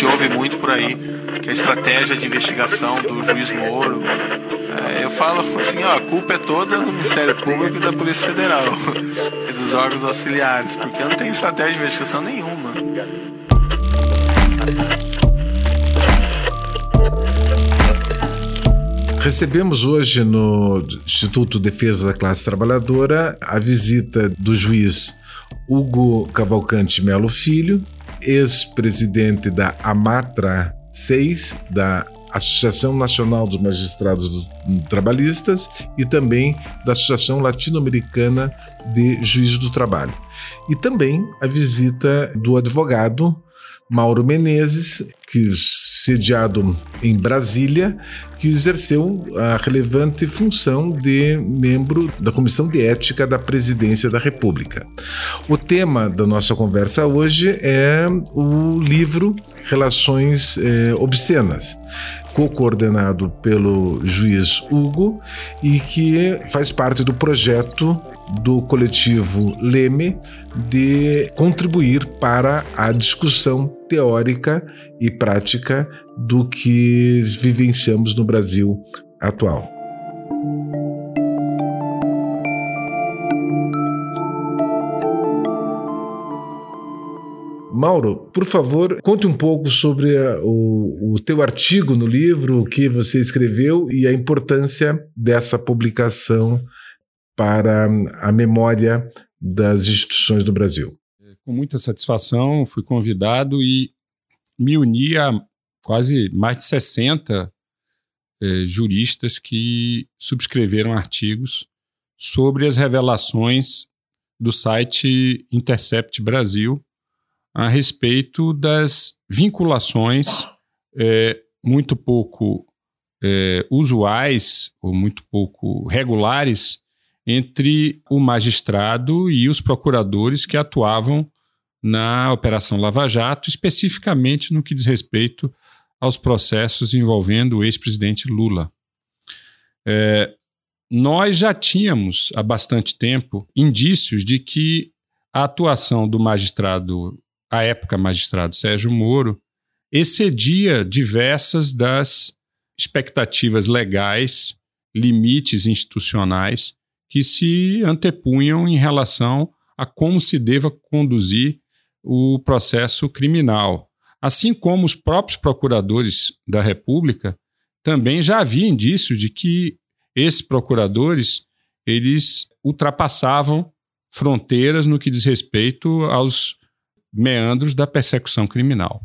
se ouve muito por aí que a estratégia de investigação do juiz Moro. É, eu falo assim, ó, a culpa é toda do Ministério Público e da Polícia Federal e dos órgãos auxiliares, porque não tem estratégia de investigação nenhuma. Recebemos hoje no Instituto de Defesa da Classe Trabalhadora a visita do juiz Hugo Cavalcante Melo Filho, ex-presidente da Amatra 6, da Associação Nacional dos Magistrados Trabalhistas e também da Associação Latino-Americana de Juízes do Trabalho. E também a visita do advogado Mauro Menezes, que sediado em Brasília, que exerceu a relevante função de membro da Comissão de Ética da Presidência da República. O tema da nossa conversa hoje é o livro Relações eh, Obscenas, co-coordenado pelo juiz Hugo e que faz parte do projeto do coletivo Leme de contribuir para a discussão teórica e prática do que vivenciamos no Brasil atual. Mauro, por favor, conte um pouco sobre a, o, o teu artigo no livro, o que você escreveu e a importância dessa publicação para a memória das instituições do Brasil. Com muita satisfação, fui convidado e me uni a quase mais de 60 eh, juristas que subscreveram artigos sobre as revelações do site Intercept Brasil a respeito das vinculações eh, muito pouco eh, usuais ou muito pouco regulares entre o magistrado e os procuradores que atuavam na Operação Lava Jato, especificamente no que diz respeito aos processos envolvendo o ex-presidente Lula. É, nós já tínhamos há bastante tempo indícios de que a atuação do magistrado, à época magistrado Sérgio Moro, excedia diversas das expectativas legais, limites institucionais que se antepunham em relação a como se deva conduzir o processo criminal. Assim como os próprios procuradores da República também já havia indício de que esses procuradores eles ultrapassavam fronteiras no que diz respeito aos meandros da persecução criminal.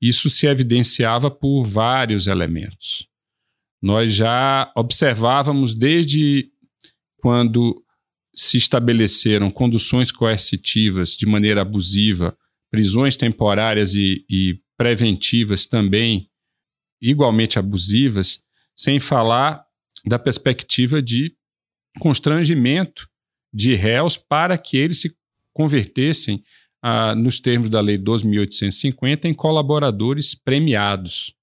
Isso se evidenciava por vários elementos. Nós já observávamos desde quando se estabeleceram conduções coercitivas de maneira abusiva, prisões temporárias e, e preventivas também igualmente abusivas, sem falar da perspectiva de constrangimento de réus para que eles se convertessem, ah, nos termos da Lei 12.850, em colaboradores premiados.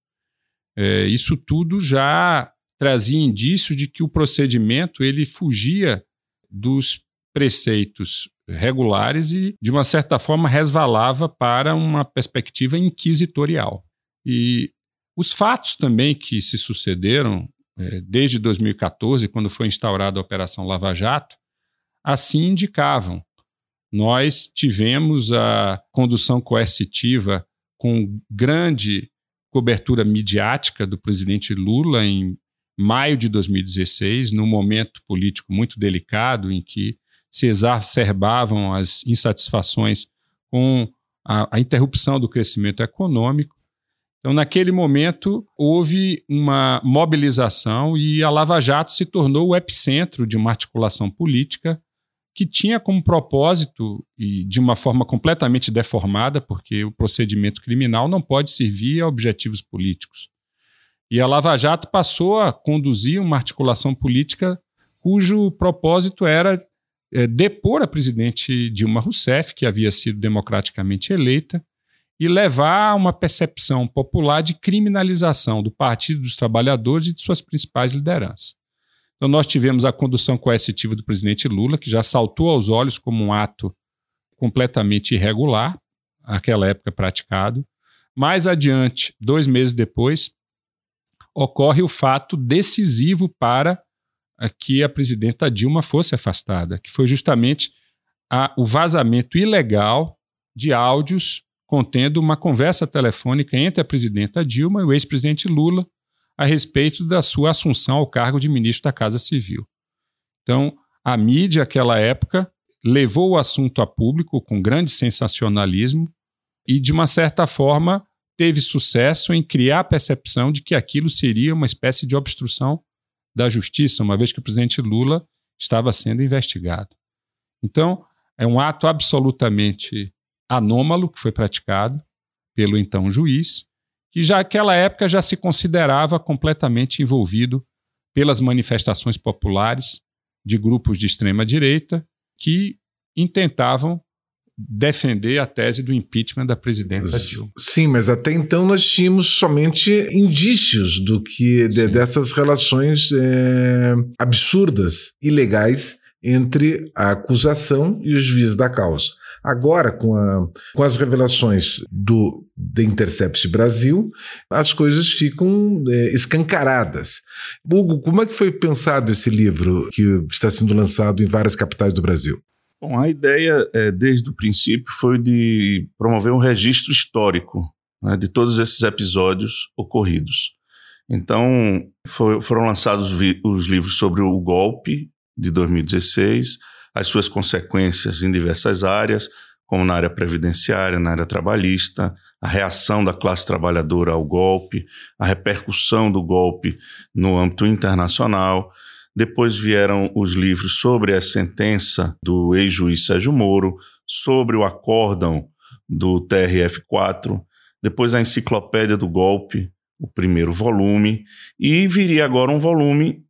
É, isso tudo já trazia indício de que o procedimento ele fugia dos preceitos regulares e, de uma certa forma, resvalava para uma perspectiva inquisitorial. E os fatos também que se sucederam é, desde 2014, quando foi instaurada a Operação Lava Jato, assim indicavam. Nós tivemos a condução coercitiva com grande cobertura midiática do presidente Lula em maio de 2016, num momento político muito delicado em que se exacerbavam as insatisfações com a, a interrupção do crescimento econômico. Então, naquele momento, houve uma mobilização e a Lava Jato se tornou o epicentro de uma articulação política que tinha como propósito, e de uma forma completamente deformada, porque o procedimento criminal não pode servir a objetivos políticos, e a Lava Jato passou a conduzir uma articulação política cujo propósito era é, depor a presidente Dilma Rousseff, que havia sido democraticamente eleita, e levar a uma percepção popular de criminalização do Partido dos Trabalhadores e de suas principais lideranças. Então, nós tivemos a condução coercitiva do presidente Lula, que já saltou aos olhos como um ato completamente irregular, naquela época praticado. Mais adiante, dois meses depois, ocorre o fato decisivo para que a presidenta Dilma fosse afastada, que foi justamente a, o vazamento ilegal de áudios contendo uma conversa telefônica entre a presidenta Dilma e o ex-presidente Lula a respeito da sua assunção ao cargo de ministro da Casa Civil. Então, a mídia, naquela época, levou o assunto a público com grande sensacionalismo e, de uma certa forma, teve sucesso em criar a percepção de que aquilo seria uma espécie de obstrução da justiça, uma vez que o presidente Lula estava sendo investigado. Então, é um ato absolutamente anômalo que foi praticado pelo então juiz, que já naquela época já se considerava completamente envolvido pelas manifestações populares de grupos de extrema direita que intentavam defender a tese do impeachment da presidenta Dilma. Sim, mas até então nós tínhamos somente indícios do que de, dessas relações é, absurdas, ilegais entre a acusação e o juiz da causa. Agora, com, a, com as revelações do The Intercept Brasil, as coisas ficam é, escancaradas. Hugo, como é que foi pensado esse livro que está sendo lançado em várias capitais do Brasil? Bom, a ideia, é, desde o princípio, foi de promover um registro histórico né, de todos esses episódios ocorridos. Então, foi, foram lançados os livros sobre o golpe de 2016, as suas consequências em diversas áreas, como na área previdenciária, na área trabalhista, a reação da classe trabalhadora ao golpe, a repercussão do golpe no âmbito internacional. Depois vieram os livros sobre a sentença do ex-juiz Sérgio Moro, sobre o acórdão do TRF-4, depois a enciclopédia do golpe, o primeiro volume, e viria agora um volume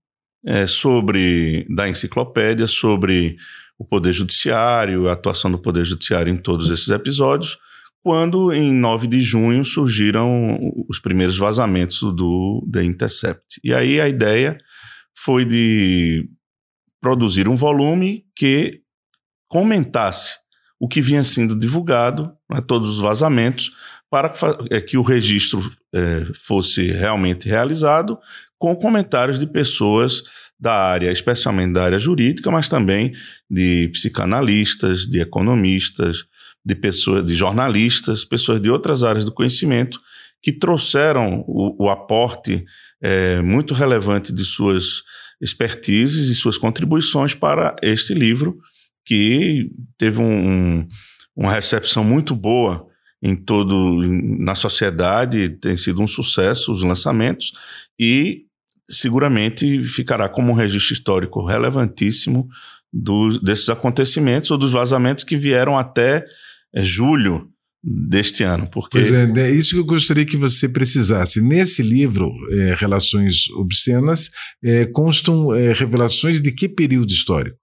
é, sobre da enciclopédia sobre o Poder Judiciário, a atuação do Poder Judiciário em todos esses episódios, quando em 9 de junho surgiram os primeiros vazamentos do The Intercept. E aí a ideia foi de produzir um volume que comentasse o que vinha sendo divulgado, né, todos os vazamentos, para que é, o registro é, fosse realmente realizado, com comentários de pessoas da área, especialmente da área jurídica, mas também de psicanalistas, de economistas, de pessoas, de jornalistas, pessoas de outras áreas do conhecimento que trouxeram o, o aporte é, muito relevante de suas expertises e suas contribuições para este livro, que teve um, um, uma recepção muito boa em todo na sociedade, tem sido um sucesso os lançamentos e seguramente ficará como um registro histórico relevantíssimo do, desses acontecimentos ou dos vazamentos que vieram até é, julho deste ano. Porque... Pois é, é isso que eu gostaria que você precisasse. Nesse livro, é, Relações Obscenas, é, constam é, revelações de que período histórico?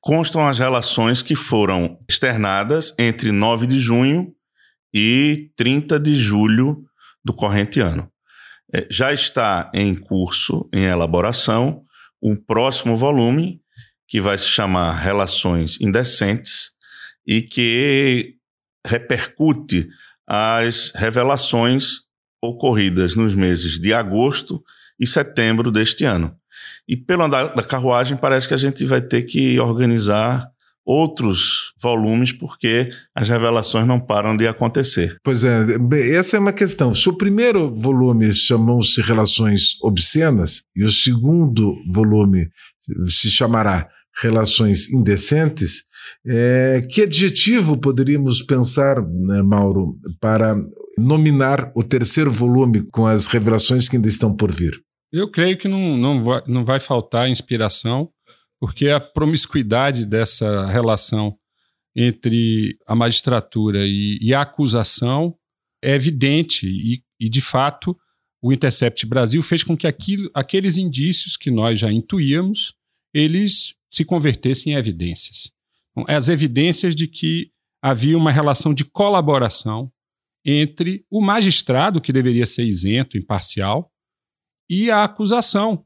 Constam as relações que foram externadas entre 9 de junho e 30 de julho do corrente ano. É, já está em curso, em elaboração, um próximo volume que vai se chamar Relações Indecentes e que repercute as revelações ocorridas nos meses de agosto e setembro deste ano. E pelo andar da carruagem, parece que a gente vai ter que organizar outros volumes, porque as revelações não param de acontecer. Pois é, essa é uma questão. Se o primeiro volume chamou-se Relações Obscenas e o segundo volume se chamará Relações Indecentes, é, que adjetivo poderíamos pensar, né, Mauro, para nominar o terceiro volume com as revelações que ainda estão por vir? Eu creio que não, não, vai, não vai faltar inspiração porque a promiscuidade dessa relação entre a magistratura e, e a acusação é evidente e, e, de fato, o Intercept Brasil fez com que aquilo, aqueles indícios que nós já intuíamos, eles se convertessem em evidências. Então, as evidências de que havia uma relação de colaboração entre o magistrado, que deveria ser isento, imparcial, e a acusação,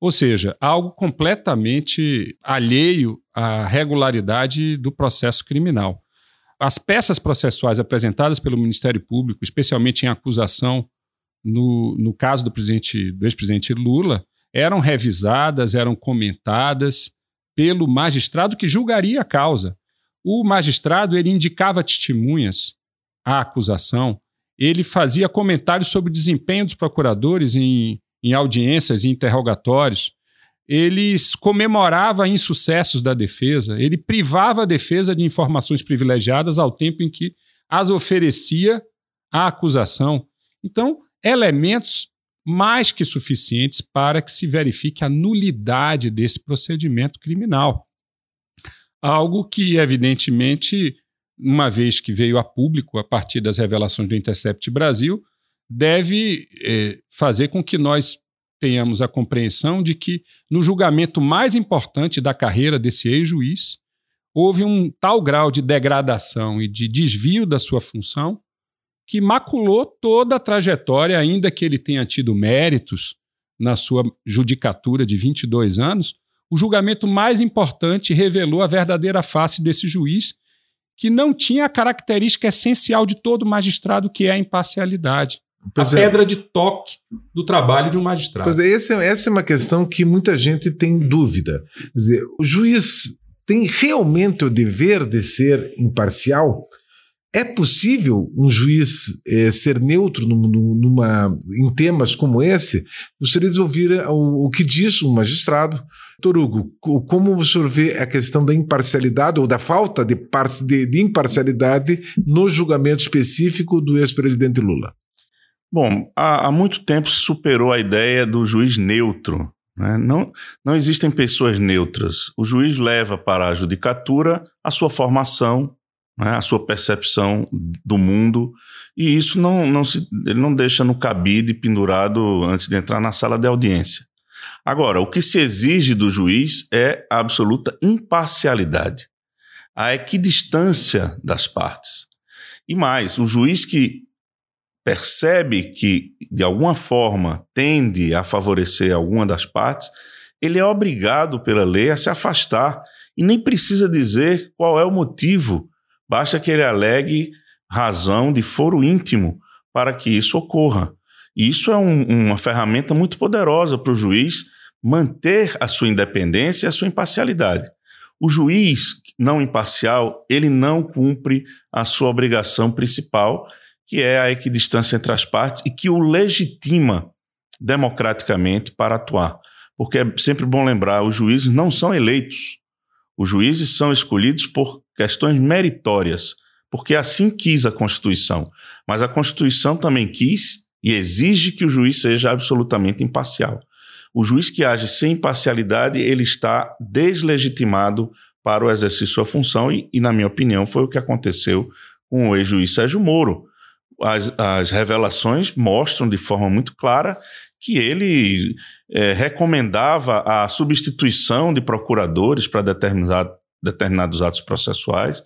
ou seja, algo completamente alheio à regularidade do processo criminal. as peças processuais apresentadas pelo Ministério Público, especialmente em acusação no, no caso do presidente do ex-presidente Lula, eram revisadas, eram comentadas pelo magistrado que julgaria a causa. O magistrado ele indicava testemunhas à acusação, ele fazia comentários sobre o desempenho dos procuradores em, em audiências e interrogatórios, ele comemorava insucessos da defesa, ele privava a defesa de informações privilegiadas ao tempo em que as oferecia à acusação. Então, elementos mais que suficientes para que se verifique a nulidade desse procedimento criminal. Algo que, evidentemente, uma vez que veio a público a partir das revelações do Intercept Brasil, deve eh, fazer com que nós tenhamos a compreensão de que, no julgamento mais importante da carreira desse ex-juiz, houve um tal grau de degradação e de desvio da sua função que maculou toda a trajetória, ainda que ele tenha tido méritos na sua judicatura de 22 anos. O julgamento mais importante revelou a verdadeira face desse juiz, que não tinha a característica essencial de todo magistrado, que é a imparcialidade. Pois a é. pedra de toque do trabalho de um magistrado. Pois é, essa, essa é uma questão que muita gente tem dúvida. Quer dizer, o juiz tem realmente o dever de ser imparcial? É possível um juiz é, ser neutro numa, em temas como esse? Gostaria de ouvir o, o que diz o magistrado. Doutor Hugo, como o senhor vê a questão da imparcialidade ou da falta de, de, de imparcialidade no julgamento específico do ex-presidente Lula? Bom, há, há, muito tempo se superou a ideia do juiz neutro. Né? Não, não existem pessoas neutras. O juiz leva para a judicatura a sua formação, né? a sua percepção do mundo, e isso não, não se, ele não deixa no cabide pendurado antes de entrar na sala de audiência. Agora, o que se exige do juiz é a absoluta imparcialidade, a equidistância das partes. E mais, o juiz que percebe que, de alguma forma, tende a favorecer alguma das partes, ele é obrigado pela lei a se afastar e nem precisa dizer qual é o motivo, basta que ele alegue razão de foro íntimo para que isso ocorra. E isso é um, uma ferramenta muito poderosa para o juiz manter a sua independência e a sua imparcialidade. O juiz não imparcial, ele não cumpre a sua obrigação principal, que é a equidistância entre as partes e que o legitima democraticamente para atuar. Porque é sempre bom lembrar, os juízes não são eleitos. Os juízes são escolhidos por questões meritórias, porque assim quis a Constituição. Mas a Constituição também quis e exige que o juiz seja absolutamente imparcial. O juiz que age sem imparcialidade, ele está deslegitimado para o exercício de sua função e, e na minha opinião, foi o que aconteceu com o ex-juiz Sérgio Moro as, as revelações mostram de forma muito clara que ele é, recomendava a substituição de procuradores para determinado, determinados atos processuais,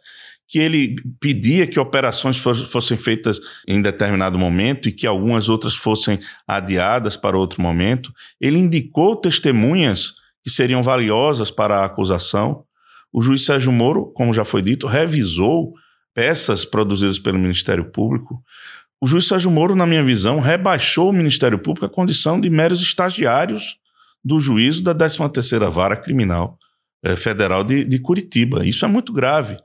que ele pedia que operações fossem feitas em determinado momento e que algumas outras fossem adiadas para outro momento. Ele indicou testemunhas que seriam valiosas para a acusação. O juiz Sérgio Moro, como já foi dito, revisou peças produzidas pelo Ministério Público, o juiz Sérgio Moro, na minha visão, rebaixou o Ministério Público à condição de meros estagiários do juízo da 13ª Vara Criminal Federal de, de, Curitiba. Isso é muito grave.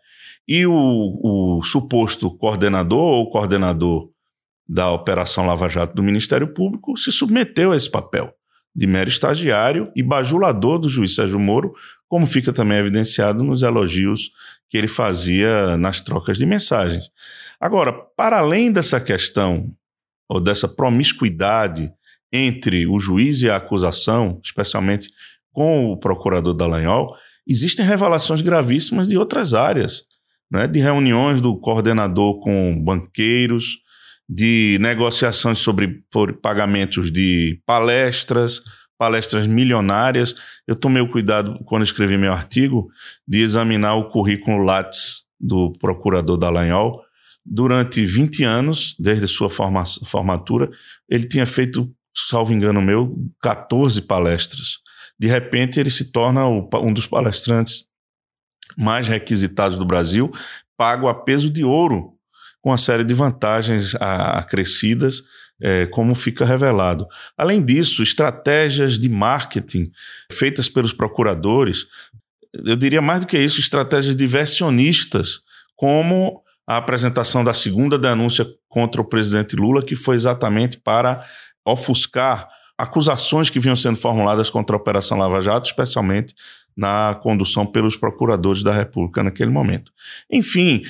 E o, o suposto coordenador ou coordenador da Operação Lava Jato do Ministério Público se submeteu a esse papel de mero estagiário e bajulador do juiz Sérgio Moro, como fica também evidenciado nos elogios que ele fazia nas trocas de mensagens. Agora, para além dessa questão, ou dessa promiscuidade entre o juiz e a acusação, especialmente com o procurador Dallagnol, existem revelações gravíssimas de outras áreas, né? de reuniões do coordenador com banqueiros, de negociações sobre pagamentos de palestras, palestras milionárias. Eu tomei o cuidado, quando escrevi meu artigo, de examinar o currículo Lattes do procurador Dallagnol. Durante 20 anos, desde sua forma, formatura, ele tinha feito, salvo engano meu, 14 palestras. De repente, ele se torna um dos palestrantes mais requisitados do Brasil, pago a peso de ouro, com uma série de vantagens acrescidas, é, como fica revelado. Além disso, estratégias de marketing feitas pelos procuradores, eu diria mais do que isso, estratégias diversionistas, como a apresentação da segunda denúncia contra o presidente Lula, que foi exatamente para ofuscar acusações que vinham sendo formuladas contra a Operação Lava Jato, especialmente na condução pelos procuradores da República naquele momento. Enfim,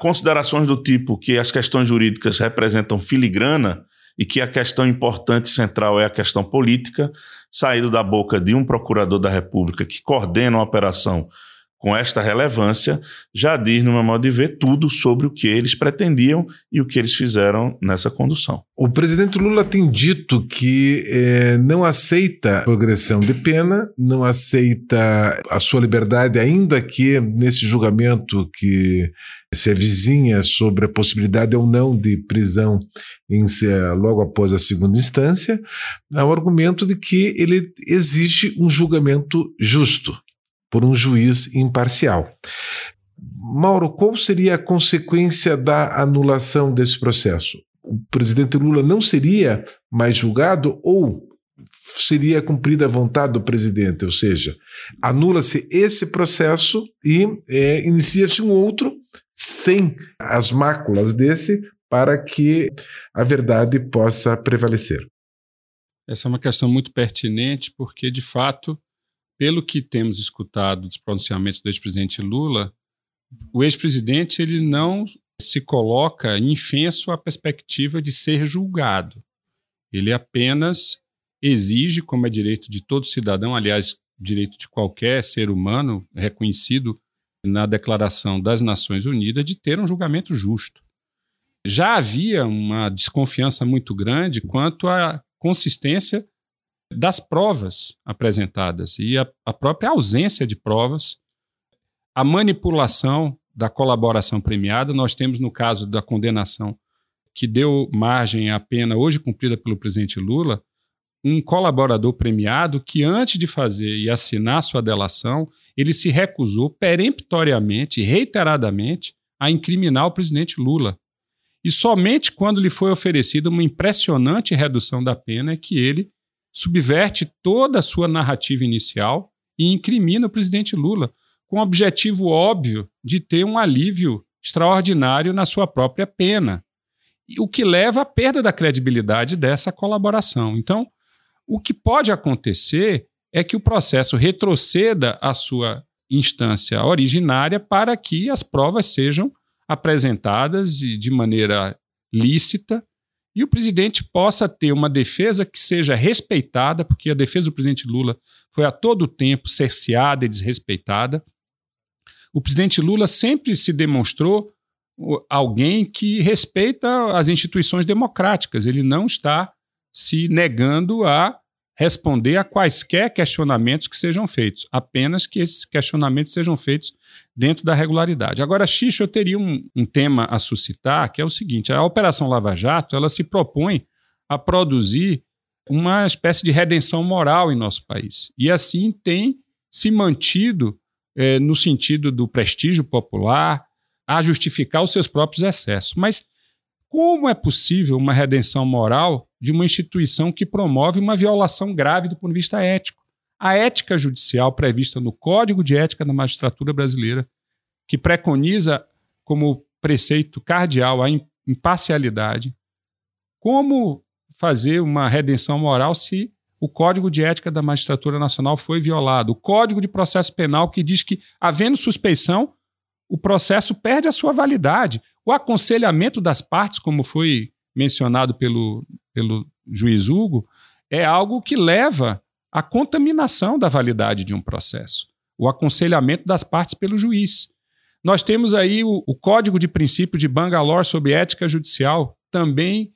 considerações do tipo que as questões jurídicas representam filigrana e que a questão importante central é a questão política, saído da boca de um procurador da República que coordena uma operação com esta relevância, já diz, no meu modo de ver, tudo sobre o que eles pretendiam e o que eles fizeram nessa condução. O presidente Lula tem dito que eh, não aceita progressão de pena, não aceita a sua liberdade, ainda que nesse julgamento que se avizinha sobre a possibilidade ou não de prisão em, logo após a segunda instância, o argumento de que ele exige um julgamento justo por um juiz imparcial. Mauro, qual seria a consequência da anulação desse processo? O presidente Lula não seria mais julgado ou seria cumprida a vontade do presidente? Ou seja, anula-se esse processo e é, inicia-se um outro sem as máculas desse para que a verdade possa prevalecer. Essa é uma questão muito pertinente, porque, de fato, pelo que temos escutado dos pronunciamentos do ex-presidente Lula, o ex-presidente ele não se coloca infenso à perspectiva de ser julgado. Ele apenas exige, como é direito de todo cidadão, aliás, direito de qualquer ser humano reconhecido na Declaração das Nações Unidas, de ter um julgamento justo. Já havia uma desconfiança muito grande quanto à consistência das provas apresentadas e a, a própria ausência de provas, a manipulação da colaboração premiada. Nós temos, no caso da condenação que deu margem à pena hoje cumprida pelo presidente Lula, um colaborador premiado que, antes de fazer e assinar sua delação, ele se recusou peremptoriamente reiteradamente a incriminar o presidente Lula. E somente quando lhe foi oferecida uma impressionante redução da pena é que ele subverte toda a sua narrativa inicial e incrimina o presidente Lula, com o objetivo óbvio de ter um alívio extraordinário na sua própria pena, o que leva à perda da credibilidade dessa colaboração. Então, o que pode acontecer é que o processo retroceda à sua instância originária para que as provas sejam apresentadas de maneira lícita e o presidente possa ter uma defesa que seja respeitada, porque a defesa do presidente Lula foi a todo tempo cerceada e desrespeitada. O presidente Lula sempre se demonstrou alguém que respeita as instituições democráticas. Ele não está se negando a responder a quaisquer questionamentos que sejam feitos, apenas que esses questionamentos sejam feitos dentro da regularidade. Agora, Xixo, eu teria um, um, tema a suscitar, que é o seguinte: a Operação Lava Jato ela se propõe a produzir uma espécie de redenção moral em nosso país. E assim tem se mantido é, no sentido do prestígio popular, a justificar os seus próprios excessos. Mas como é possível uma redenção moral de uma instituição que promove uma violação grave do ponto de vista ético? A ética judicial prevista no Código de Ética da Magistratura Brasileira, que preconiza como preceito cardeal a imparcialidade. Como fazer uma redenção moral se o Código de Ética da Magistratura Nacional foi violado? O Código de Processo Penal que diz que, havendo suspeição, o processo perde a sua validade. O aconselhamento das partes, como foi mencionado pelo, pelo juiz Hugo, é algo que leva à contaminação da validade de um processo. O aconselhamento das partes pelo juiz. Nós temos aí o, o Código de Princípio de Bangalore sobre ética judicial, também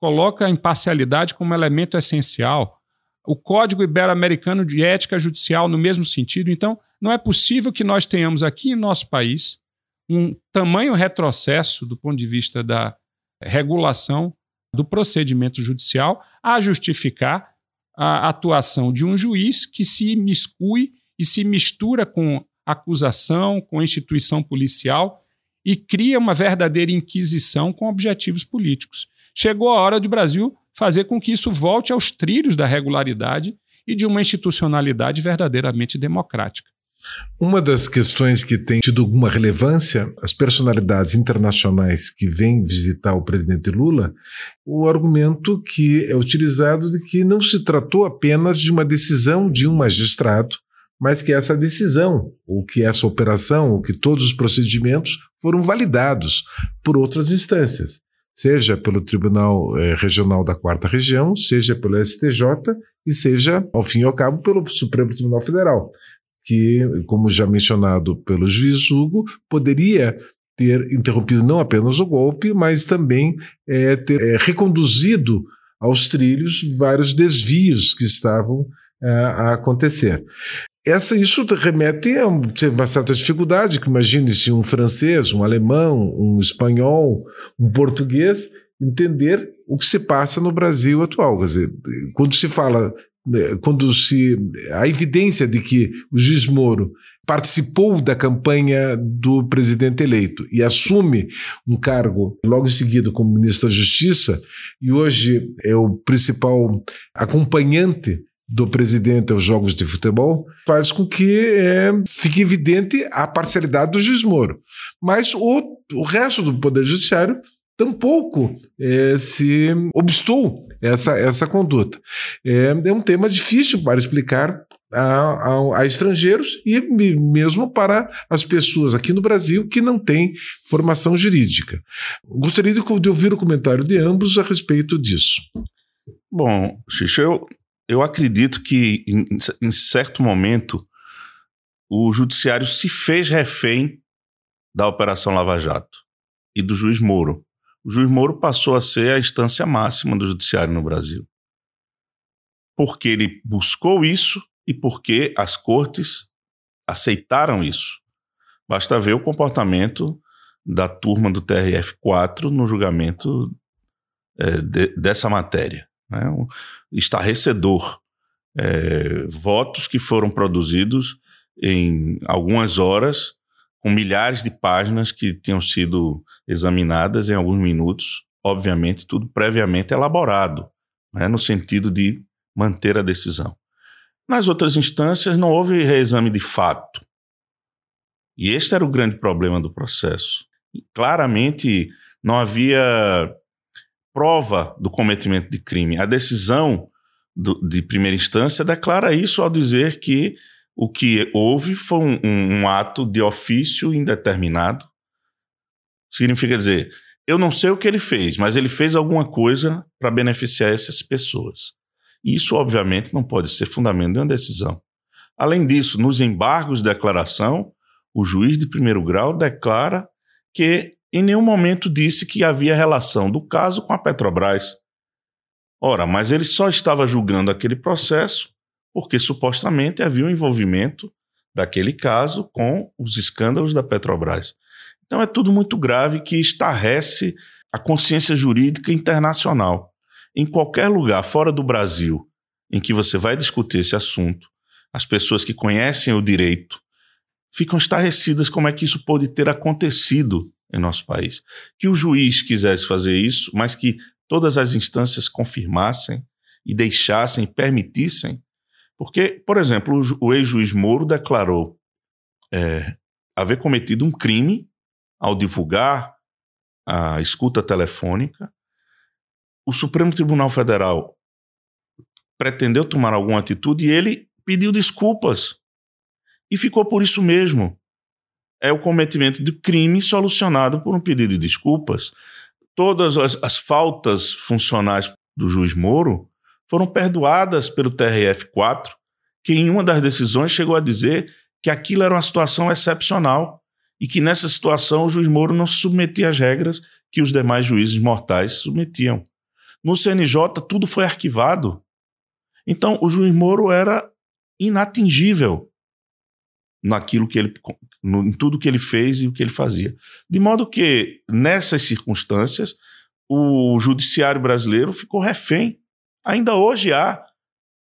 coloca a imparcialidade como elemento essencial. O Código Ibero-Americano de Ética Judicial, no mesmo sentido. Então, não é possível que nós tenhamos aqui em nosso país um tamanho retrocesso do ponto de vista da regulação do procedimento judicial a justificar a atuação de um juiz que se miscui e se mistura com acusação, com instituição policial e cria uma verdadeira inquisição com objetivos políticos. Chegou a hora do Brasil fazer com que isso volte aos trilhos da regularidade e de uma institucionalidade verdadeiramente democrática. Uma das questões que tem tido alguma relevância, as personalidades internacionais que vêm visitar o presidente Lula, o argumento que é utilizado de que não se tratou apenas de uma decisão de um magistrado, mas que essa decisão, ou que essa operação, ou que todos os procedimentos foram validados por outras instâncias, seja pelo Tribunal eh, Regional da Quarta Região, seja pelo STJ e seja, ao fim e ao cabo, pelo Supremo Tribunal Federal que, como já mencionado pelo juiz Hugo, poderia ter interrompido não apenas o golpe, mas também é, ter é, reconduzido aos trilhos vários desvios que estavam é, a acontecer. Essa, isso remete a uma certa dificuldade, que imagine se um francês, um alemão, um espanhol, um português entender o que se passa no Brasil atual. Quer dizer, quando se fala quando se a evidência de que o juiz Moro participou da campanha do presidente eleito e assume um cargo logo em seguida como ministro da Justiça e hoje é o principal acompanhante do presidente aos jogos de futebol faz com que é, fique evidente a parcialidade do juiz Moro. Mas o, o resto do Poder Judiciário tampouco é, se obstou essa, essa conduta. É, é um tema difícil para explicar a, a, a, estrangeiros e mesmo para as pessoas aqui no Brasil que não têm formação jurídica. Gostaria de, de ouvir o comentário de ambos a respeito disso. Bom, Xixi, eu, eu acredito que em, em certo momento o judiciário se fez refém da Operação Lava Jato e do juiz Moro o juiz Moro passou a ser a instância máxima do judiciário no Brasil. Porque ele buscou isso e porque as cortes aceitaram isso. Basta ver o comportamento da turma do TRF4 no julgamento é, de, dessa matéria. Né? Um estarrecedor. É, votos que foram produzidos em algumas horas com milhares de páginas que tinham sido examinadas em alguns minutos, obviamente, tudo previamente elaborado, né, no sentido de manter a decisão. Nas outras instâncias, não houve reexame de fato. E este era o grande problema do processo. Claramente, não havia prova do cometimento de crime. A decisão do, de primeira instância declara isso ao dizer que o que houve foi um, um, ato de ofício indeterminado. Significa dizer, eu não sei o que ele fez, mas ele fez alguma coisa para beneficiar essas pessoas. Isso, obviamente, não pode ser fundamento de uma decisão. Além disso, nos embargos de declaração, o juiz de primeiro grau declara que em nenhum momento disse que havia relação do caso com a Petrobras. Ora, mas ele só estava julgando aquele processo porque supostamente havia um envolvimento daquele caso com os escândalos da Petrobras. Então é tudo muito grave que estarrece a consciência jurídica internacional. Em qualquer lugar fora do Brasil em que você vai discutir esse assunto, as pessoas que conhecem o direito ficam estarrecidas como é que isso pode ter acontecido em nosso país. Que o juiz quisesse fazer isso, mas que todas as instâncias confirmassem e deixassem, permitissem porque, por exemplo, o, ex-juiz Moro declarou é, haver cometido um crime ao divulgar a escuta telefônica. O Supremo Tribunal Federal pretendeu tomar alguma atitude e ele pediu desculpas. E ficou por isso mesmo. É o cometimento de crime solucionado por um pedido de desculpas. Todas as, as faltas funcionais do juiz Moro foram perdoadas pelo TRF4, que em uma das decisões chegou a dizer que aquilo era uma situação excepcional e que nessa situação o juiz Moro não se submetia às regras que os demais juízes mortais submetiam. No CNJ, tudo foi arquivado. Então, o juiz Moro era inatingível naquilo que ele, no, em tudo que ele fez e o que ele fazia. De modo que, nessas circunstâncias, o judiciário brasileiro ficou refém Ainda hoje há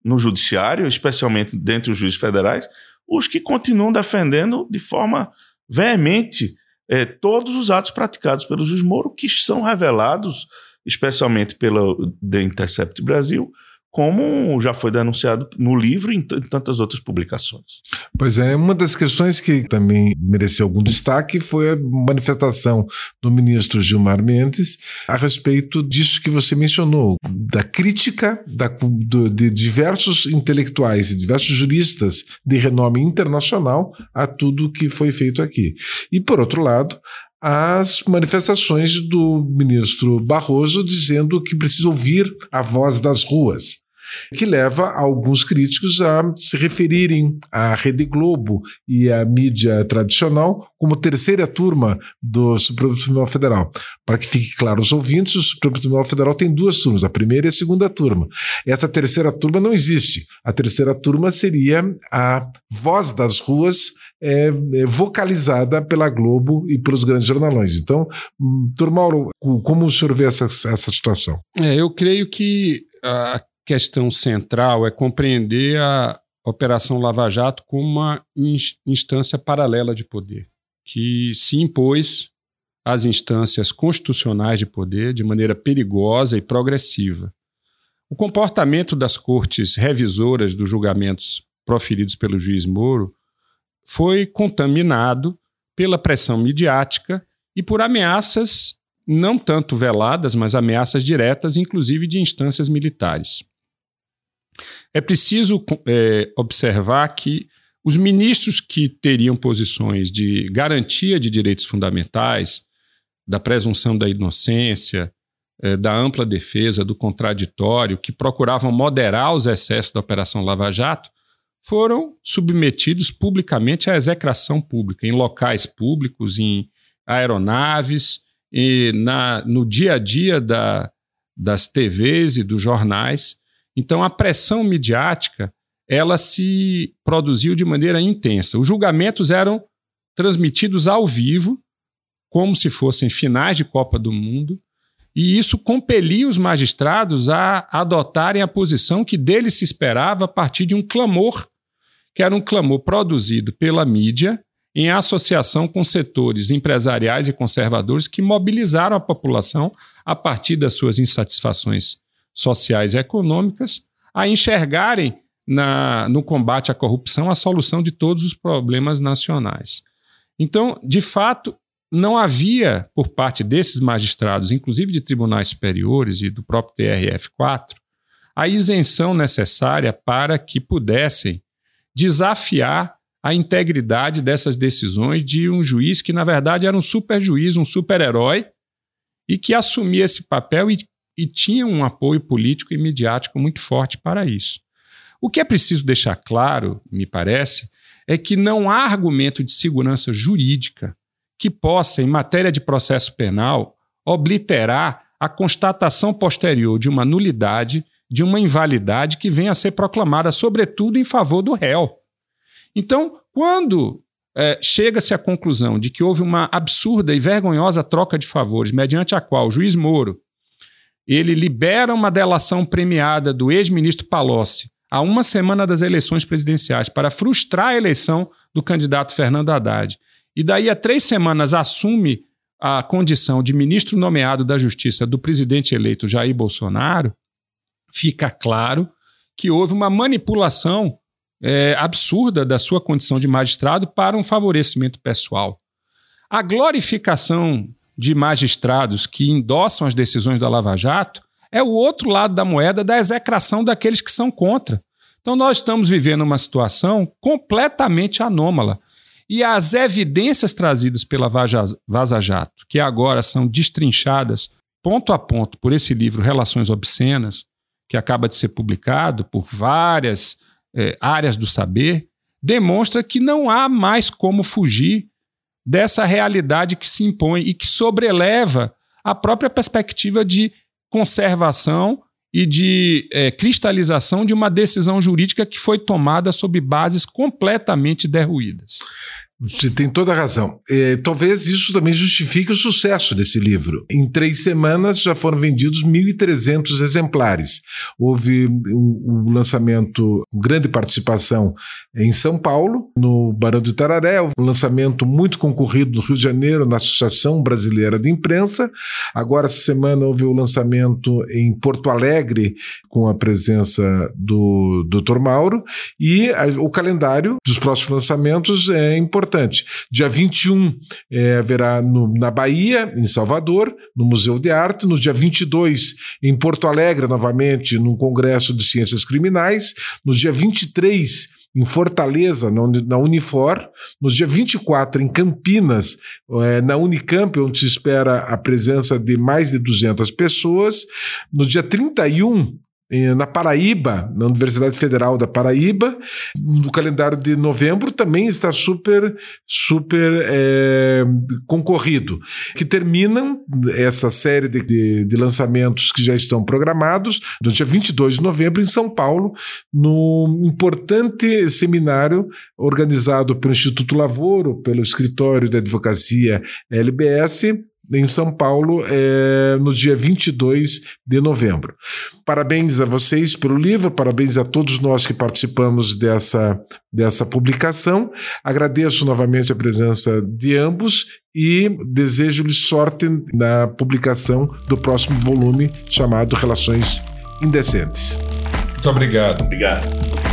no judiciário, especialmente dentre os juízes federais, os que continuam defendendo de forma veemente é, todos os atos praticados pelo juiz Moro, que são revelados, especialmente pela The Intercept Brasil, como já foi denunciado no livro e em tantas outras publicações. Pois é, uma das questões que também mereceu algum destaque foi a manifestação do ministro Gilmar Mendes a respeito disso que você mencionou, da crítica da, do, de diversos intelectuais e diversos juristas de renome internacional a tudo que foi feito aqui. E, por outro lado, as manifestações do ministro Barroso dizendo que precisa ouvir a voz das ruas que leva alguns críticos a se referirem à Rede Globo e à mídia tradicional como terceira turma do Supremo Tribunal Federal. Para que fique claro aos ouvintes, o Supremo Tribunal Federal tem duas turmas, a primeira e a segunda turma. Essa terceira turma não existe. A terceira turma seria a voz das ruas é, é vocalizada pela Globo e pelos grandes jornalões. Então, doutor hum, como o senhor vê essa, essa situação? É, eu creio que a questão central é compreender a Operação Lava Jato como uma instância paralela de poder, que se impôs às instâncias constitucionais de poder de maneira perigosa e progressiva. O comportamento das cortes revisoras dos julgamentos proferidos pelo juiz Moro foi contaminado pela pressão midiática e por ameaças não tanto veladas, mas ameaças diretas, inclusive de instâncias militares. É preciso é, observar que os ministros que teriam posições de garantia de direitos fundamentais, da presunção da inocência, é, da ampla defesa, do contraditório, que procuravam moderar os excessos da Operação Lava Jato, foram submetidos publicamente à execração pública, em locais públicos, em aeronaves, e na, no dia a dia da, das TVs e dos jornais. Então, a pressão midiática ela se produziu de maneira intensa. Os julgamentos eram transmitidos ao vivo, como se fossem finais de Copa do Mundo, e isso compelia os magistrados a adotarem a posição que deles se esperava a partir de um clamor, que era um clamor produzido pela mídia em associação com setores empresariais e conservadores que mobilizaram a população a partir das suas insatisfações sociais e econômicas a enxergarem na, no combate à corrupção a solução de todos os problemas nacionais. Então, de fato, não havia, por parte desses magistrados, inclusive de tribunais superiores e do próprio TRF4, a isenção necessária para que pudessem desafiar a integridade dessas decisões de um juiz que, na verdade, era um super juiz, um super-herói, e que assumia esse papel e e tinha um apoio político e midiático muito forte para isso. O que é preciso deixar claro, me parece, é que não há argumento de segurança jurídica que possa, em matéria de processo penal, obliterar a constatação posterior de uma nulidade, de uma invalidade que venha a ser proclamada, sobretudo em favor do réu. Então, quando é, chega-se à conclusão de que houve uma absurda e vergonhosa troca de favores, mediante a qual o juiz Moro ele libera uma delação premiada do ex-ministro Palocci a uma semana das eleições presidenciais para frustrar a eleição do candidato Fernando Haddad. E daí a três semanas assume a condição de ministro nomeado da Justiça do presidente eleito Jair Bolsonaro, fica claro que houve uma manipulação é, absurda da sua condição de magistrado para um favorecimento pessoal. A glorificação de magistrados que endossam as decisões da Lava Jato é o outro lado da moeda da execração daqueles que são contra. Então, nós estamos vivendo uma situação completamente anômala. E as evidências trazidas pela Vaza Jato, que agora são destrinchadas ponto a ponto por esse livro Relações Obscenas, que acaba de ser publicado por várias é, áreas do saber, demonstra que não há mais como fugir dessa realidade que se impõe e que sobreleva a própria perspectiva de conservação e de é, cristalização de uma decisão jurídica que foi tomada sob bases completamente derruídas. Você tem toda a razão. É, talvez isso também justifique o sucesso desse livro. Em três semanas já foram vendidos 1.300 exemplares. Houve um, um lançamento, grande participação em São Paulo, no Barão de Tararé, um lançamento muito concorrido no Rio de Janeiro, na Associação Brasileira de Imprensa. Agora, essa semana, houve o lançamento em Porto Alegre, com a presença do Dr. Mauro, e a, o calendário dos próximos lançamentos é importante. Dia 21 é, haverá no, na Bahia, em Salvador, no Museu de Arte, no dia 22 em Porto Alegre, novamente, num Congresso de Ciências Criminais, no dia 23 em Fortaleza, na Unifor, no dia 24 em Campinas, é, na Unicamp, onde se espera a presença de mais de 200 pessoas, no dia 31 na Paraíba, na Universidade Federal da Paraíba, no calendário de novembro também está super, super é, concorrido, que terminam essa série de, de, de, lançamentos que já estão programados no dia 22 de novembro em São Paulo, no importante seminário organizado pelo Instituto Lavoro, pelo Escritório de Advocacia LBS, em São Paulo é, no dia 22 de novembro. Parabéns a vocês pelo livro, parabéns a todos nós que participamos dessa, dessa publicação. Agradeço novamente a presença de ambos e desejo-lhes sorte na publicação do próximo volume chamado Relações Indecentes. Muito obrigado. Obrigado.